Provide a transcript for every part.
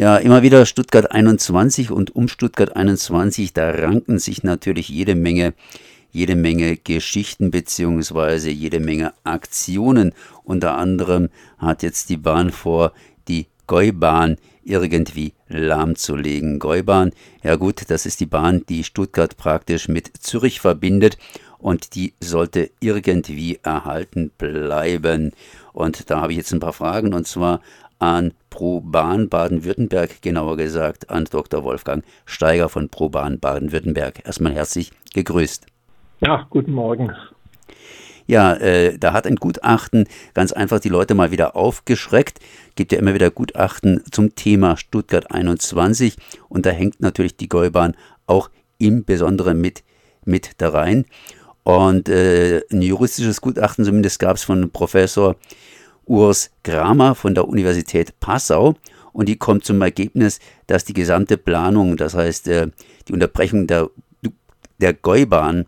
Ja, immer wieder Stuttgart 21 und um Stuttgart 21, da ranken sich natürlich jede Menge jede Menge Geschichten beziehungsweise jede Menge Aktionen. Unter anderem hat jetzt die Bahn vor, die Gäubahn irgendwie lahmzulegen. Gäubahn, ja gut, das ist die Bahn, die Stuttgart praktisch mit Zürich verbindet und die sollte irgendwie erhalten bleiben. Und da habe ich jetzt ein paar Fragen und zwar an ProBahn Baden-Württemberg, genauer gesagt an Dr. Wolfgang Steiger von ProBahn Baden-Württemberg. Erstmal herzlich gegrüßt. Ja, guten Morgen. Ja, äh, da hat ein Gutachten ganz einfach die Leute mal wieder aufgeschreckt. Gibt ja immer wieder Gutachten zum Thema Stuttgart 21 und da hängt natürlich die Gäubahn auch im Besonderen mit, mit da rein. Und äh, ein juristisches Gutachten zumindest gab es von Professor Urs Kramer von der Universität Passau und die kommt zum Ergebnis, dass die gesamte Planung, das heißt äh, die Unterbrechung der, der Gäubahn,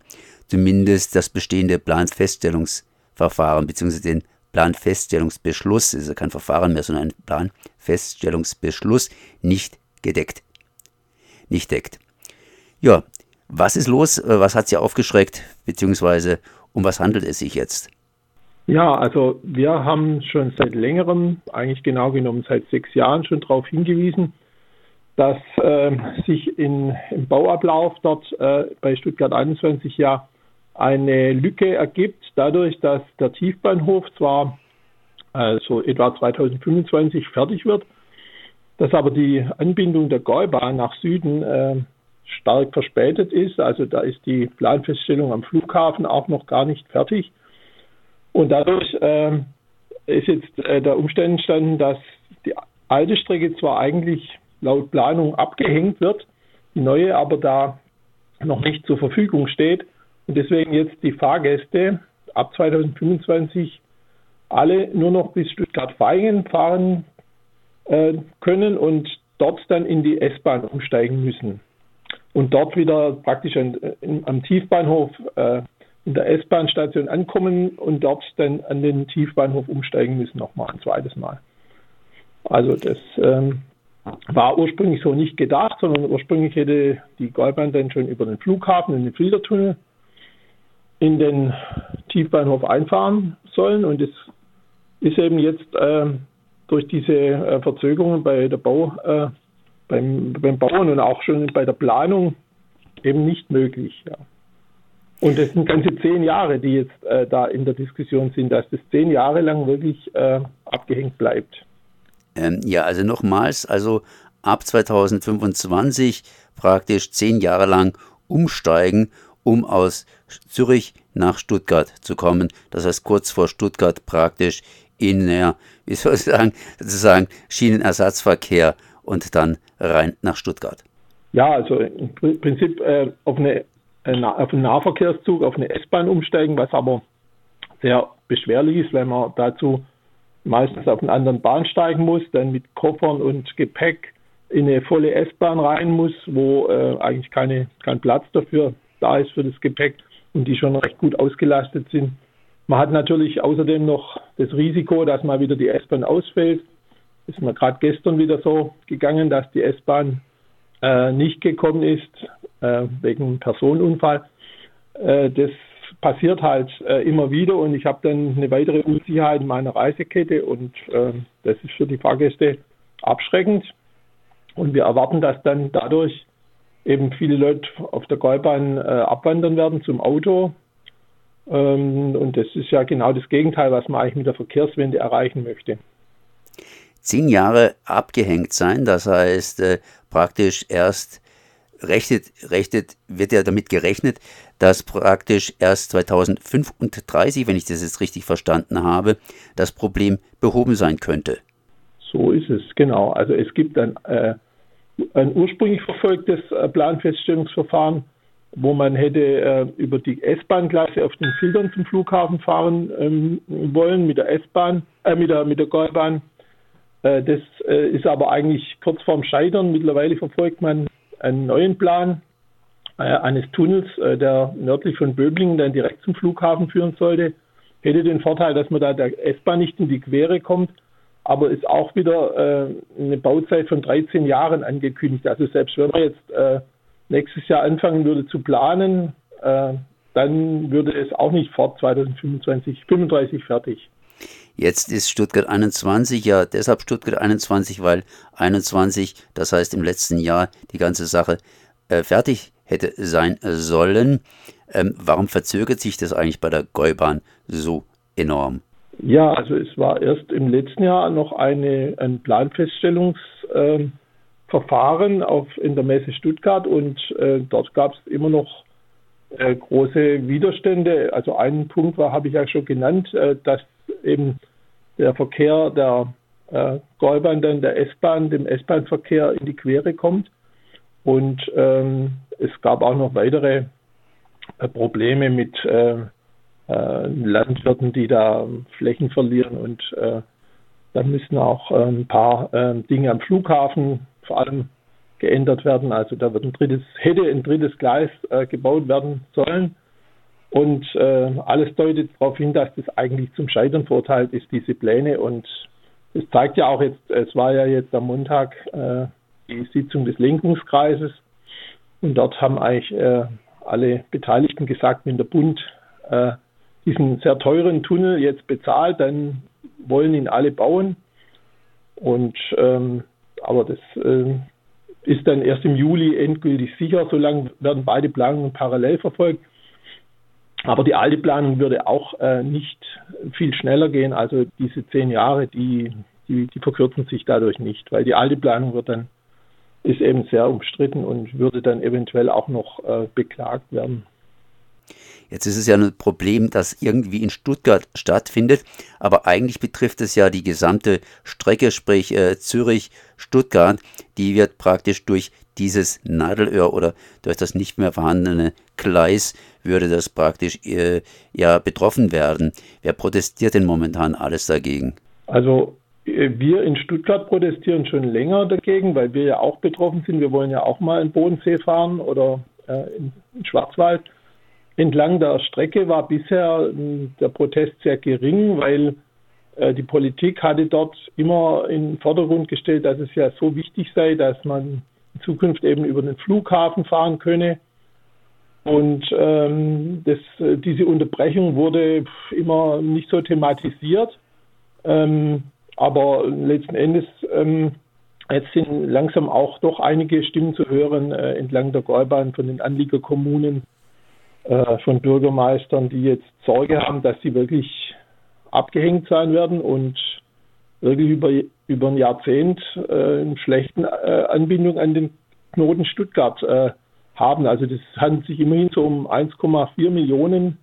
zumindest das bestehende Planfeststellungsverfahren bzw. den Planfeststellungsbeschluss, ist ja kein Verfahren mehr, sondern ein Planfeststellungsbeschluss, nicht gedeckt. Nicht deckt. Ja, was ist los? Äh, was hat Sie aufgeschreckt? Beziehungsweise um was handelt es sich jetzt? Ja, also wir haben schon seit längerem, eigentlich genau genommen seit sechs Jahren schon darauf hingewiesen, dass äh, sich in, im Bauablauf dort äh, bei Stuttgart 21 ja eine Lücke ergibt, dadurch, dass der Tiefbahnhof zwar also etwa 2025 fertig wird, dass aber die Anbindung der Gäubahn nach Süden äh, stark verspätet ist. Also da ist die Planfeststellung am Flughafen auch noch gar nicht fertig. Und dadurch äh, ist jetzt äh, der Umstand entstanden, dass die alte Strecke zwar eigentlich laut Planung abgehängt wird, die neue aber da noch nicht zur Verfügung steht und deswegen jetzt die Fahrgäste ab 2025 alle nur noch bis Stuttgart-Vaihingen fahren äh, können und dort dann in die S-Bahn umsteigen müssen. Und dort wieder praktisch an, in, am Tiefbahnhof äh, in der S-Bahn-Station ankommen und dort dann an den Tiefbahnhof umsteigen müssen, nochmal ein zweites Mal. Also das ähm, war ursprünglich so nicht gedacht, sondern ursprünglich hätte die Goldbahn dann schon über den Flughafen in den Filtertunnel in den Tiefbahnhof einfahren sollen. Und es ist eben jetzt äh, durch diese äh, Verzögerungen bei der Bau, äh, beim, beim Bauen und auch schon bei der Planung eben nicht möglich. Ja. Und das sind ganze zehn Jahre, die jetzt äh, da in der Diskussion sind, dass das zehn Jahre lang wirklich äh, abgehängt bleibt. Ähm, ja, also nochmals, also ab 2025 praktisch zehn Jahre lang umsteigen um aus Zürich nach Stuttgart zu kommen. Das heißt kurz vor Stuttgart praktisch in, ja, wie soll ich sagen, sozusagen Schienenersatzverkehr und dann rein nach Stuttgart. Ja, also im Prinzip äh, auf, eine, auf einen Nahverkehrszug, auf eine S-Bahn umsteigen, was aber sehr beschwerlich ist, weil man dazu meistens auf einen anderen Bahn steigen muss, dann mit Koffern und Gepäck in eine volle S-Bahn rein muss, wo äh, eigentlich keine, kein Platz dafür da ist für das Gepäck und die schon recht gut ausgelastet sind. Man hat natürlich außerdem noch das Risiko, dass mal wieder die S-Bahn ausfällt. Ist mir gerade gestern wieder so gegangen, dass die S-Bahn äh, nicht gekommen ist äh, wegen Personenunfall. Äh, das passiert halt äh, immer wieder und ich habe dann eine weitere Unsicherheit in meiner Reisekette und äh, das ist für die Fahrgäste abschreckend. Und wir erwarten, dass dann dadurch eben viele Leute auf der Gäubahn äh, abwandern werden zum Auto. Ähm, und das ist ja genau das Gegenteil, was man eigentlich mit der Verkehrswende erreichen möchte. Zehn Jahre abgehängt sein, das heißt äh, praktisch erst rechnet, rechnet, wird ja damit gerechnet, dass praktisch erst 2035, wenn ich das jetzt richtig verstanden habe, das Problem behoben sein könnte. So ist es, genau. Also es gibt ein äh, ein ursprünglich verfolgtes äh, Planfeststellungsverfahren, wo man hätte äh, über die S-Bahn-Gleise auf den Filtern zum Flughafen fahren ähm, wollen mit der S-Bahn, äh, mit der mit der Gäubahn. Äh, das äh, ist aber eigentlich kurz vorm Scheitern. Mittlerweile verfolgt man einen neuen Plan äh, eines Tunnels, der nördlich von Böblingen dann direkt zum Flughafen führen sollte. Hätte den Vorteil, dass man da der S-Bahn nicht in die Quere kommt aber ist auch wieder äh, eine Bauzeit von 13 Jahren angekündigt. Also selbst wenn man jetzt äh, nächstes Jahr anfangen würde zu planen, äh, dann würde es auch nicht vor 2025, 35 fertig. Jetzt ist Stuttgart 21 ja deshalb Stuttgart 21, weil 21, das heißt im letzten Jahr die ganze Sache äh, fertig hätte sein sollen. Ähm, warum verzögert sich das eigentlich bei der Gäubahn so enorm? Ja, also es war erst im letzten Jahr noch eine, ein Planfeststellungsverfahren äh, in der Messe Stuttgart und äh, dort gab es immer noch äh, große Widerstände. Also einen Punkt war, habe ich ja schon genannt, äh, dass eben der Verkehr der äh, Gäubahn, dann der S-Bahn, dem S-Bahn-Verkehr in die Quere kommt. Und ähm, es gab auch noch weitere äh, Probleme mit äh, äh, Landwirten, die da Flächen verlieren und äh, da müssen auch äh, ein paar äh, Dinge am Flughafen vor allem geändert werden. Also da wird ein drittes, hätte ein drittes Gleis äh, gebaut werden sollen. Und äh, alles deutet darauf hin, dass das eigentlich zum Scheitern verurteilt ist, diese Pläne. Und es zeigt ja auch jetzt, es war ja jetzt am Montag äh, die Sitzung des Lenkungskreises. Und dort haben eigentlich äh, alle Beteiligten gesagt, wenn der Bund äh, diesen sehr teuren Tunnel jetzt bezahlt, dann wollen ihn alle bauen. Und ähm, aber das äh, ist dann erst im Juli endgültig sicher. Solange werden beide Planungen parallel verfolgt. Aber die alte Planung würde auch äh, nicht viel schneller gehen. Also diese zehn Jahre, die, die, die verkürzen sich dadurch nicht, weil die alte Planung wird dann ist eben sehr umstritten und würde dann eventuell auch noch äh, beklagt werden. Jetzt ist es ja ein Problem, das irgendwie in Stuttgart stattfindet, aber eigentlich betrifft es ja die gesamte Strecke, sprich äh, Zürich-Stuttgart. Die wird praktisch durch dieses Nadelöhr oder durch das nicht mehr vorhandene Gleis würde das praktisch äh, ja betroffen werden. Wer protestiert denn momentan alles dagegen? Also äh, wir in Stuttgart protestieren schon länger dagegen, weil wir ja auch betroffen sind. Wir wollen ja auch mal in Bodensee fahren oder äh, in, Schwarzwald. Entlang der Strecke war bisher hm, der Protest sehr gering, weil äh, die Politik hatte dort immer in den Vordergrund gestellt, dass es ja so wichtig sei, dass man in Zukunft eben über den Flughafen fahren könne. Und ähm, das, diese Unterbrechung wurde immer nicht so thematisiert. Ähm, aber letzten Endes, ähm, jetzt sind langsam auch doch einige Stimmen zu hören äh, entlang der Gäubahn von den Anliegerkommunen, äh, von Bürgermeistern, die jetzt Sorge haben, dass sie wirklich abgehängt sein werden und wirklich über, über ein Jahrzehnt äh, eine schlechte äh, Anbindung an den Knoten Stuttgart äh, haben. Also das handelt sich immerhin so um 1,4 Millionen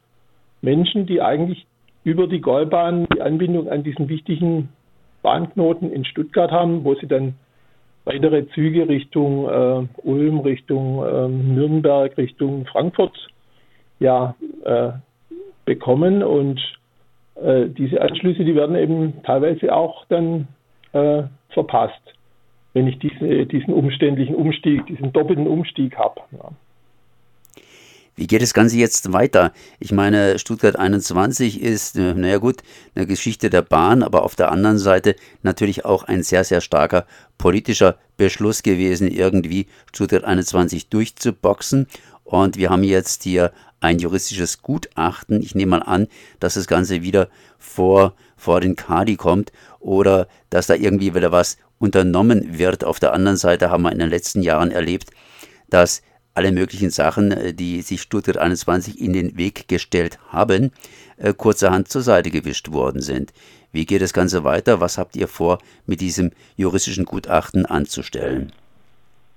Menschen, die eigentlich über die Gäubahn die Anbindung an diesen wichtigen Bahnknoten in Stuttgart haben, wo sie dann weitere Züge Richtung äh, Ulm, Richtung äh, Nürnberg, Richtung Frankfurt ja, äh, bekommen. Und äh, diese Anschlüsse, die werden eben teilweise auch dann äh, verpasst, wenn ich diese, diesen umständlichen Umstieg, diesen doppelten Umstieg habe. Ja. Wie geht das Ganze jetzt weiter? Ich meine, Stuttgart 21 ist, äh, naja gut, eine Geschichte der Bahn, aber auf der anderen Seite natürlich auch ein sehr, sehr starker politischer Beschluss gewesen, irgendwie Stuttgart 21 durchzuboxen. Und wir haben jetzt hier ein juristisches Gutachten. Ich nehme mal an, dass das Ganze wieder vor, vor den Kadi kommt oder dass da irgendwie wieder was unternommen wird. Auf der anderen Seite haben wir in den letzten Jahren erlebt, dass alle möglichen Sachen, äh, die sich Stuttgart 21 in den Weg gestellt haben, äh, kurzerhand zur Seite gewischt worden sind. Wie geht das Ganze weiter? Was habt ihr vor, mit diesem juristischen Gutachten anzustellen?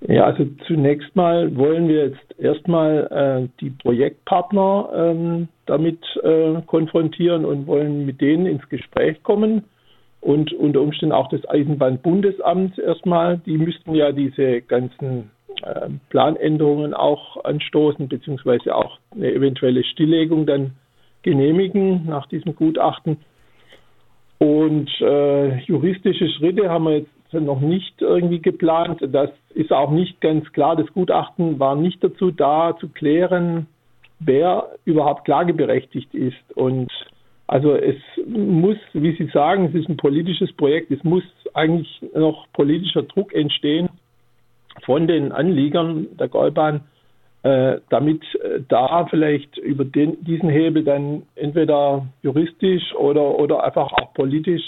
Ja, also zunächst mal wollen wir jetzt erstmal äh, die Projektpartner ähm, damit äh, konfrontieren und wollen mit denen ins Gespräch kommen und unter Umständen auch das Eisenbahnbundesamt erstmal. Die müssten ja diese ganzen äh, Planänderungen auch anstoßen, beziehungsweise auch eine eventuelle Stilllegung dann genehmigen nach diesem Gutachten. Und äh, juristische Schritte haben wir jetzt noch nicht irgendwie geplant. Das ist auch nicht ganz klar. Das Gutachten war nicht dazu da, zu klären, wer überhaupt klageberechtigt ist. Und Also es muss, wie Sie sagen, es ist ein politisches Projekt, es muss eigentlich noch politischer Druck entstehen von den Anliegern der Gäubahn, äh, damit äh, da vielleicht über den, diesen Hebel dann entweder juristisch oder, oder einfach auch politisch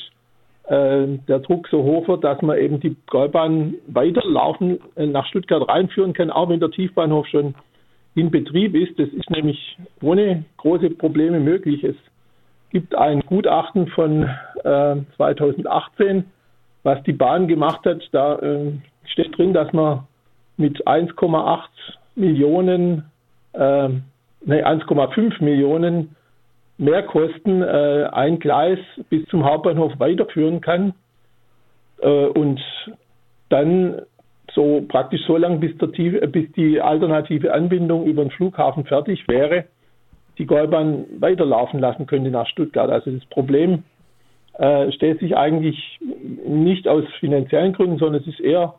der Druck so hoch wird, dass man eben die Gäubahn weiterlaufen äh, nach Stuttgart reinführen kann, auch wenn der Tiefbahnhof schon in Betrieb ist. Das ist nämlich ohne große Probleme möglich. Es gibt ein Gutachten von äh, 2018, was die Bahn gemacht hat. Da äh, steht drin, dass man mit 1,8 Millionen, äh, ne, 1,5 Millionen Mehrkosten äh, ein Gleis bis zum Hauptbahnhof weiterführen kann äh, und dann so praktisch so lange, bis, bis die alternative Anbindung über den Flughafen fertig wäre, die Gäubahn weiterlaufen lassen könnte nach Stuttgart. Also das Problem äh, stellt sich eigentlich nicht aus finanziellen Gründen, sondern es ist eher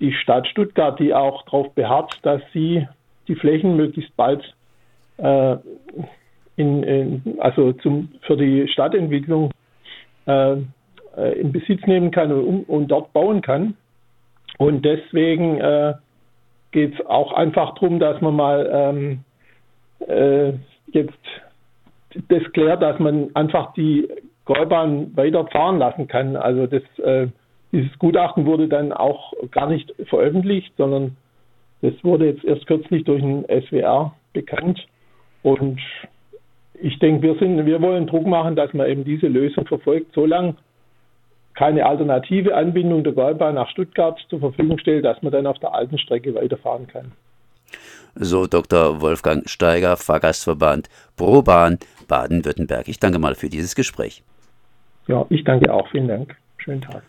die Stadt Stuttgart, die auch darauf beharrt, dass sie die Flächen möglichst bald äh, in, in, also zum, für die Stadtentwicklung äh, äh in Besitz nehmen kann und, und, dort bauen kann. Und deswegen äh, geht es auch einfach darum, dass man mal ähm, äh, jetzt das klärt, dass man einfach die Gäubahn weiter fahren lassen kann. Also das äh, dieses Gutachten wurde dann auch gar nicht veröffentlicht, sondern das wurde jetzt erst kürzlich durch den SWR bekannt. Und ich denke, wir sind, wir wollen Druck machen, dass man eben diese Lösung verfolgt, solange keine alternative Anbindung der Gäubahn nach Stuttgart zur Verfügung stellt, dass man dann auf der alten Strecke weiterfahren kann. So Dr. Wolfgang Steiger, Fahrgastverband ProBahn Baden-Württemberg. Ich danke mal für dieses Gespräch. Ja, ich danke auch. Vielen Dank. Schönen Tag.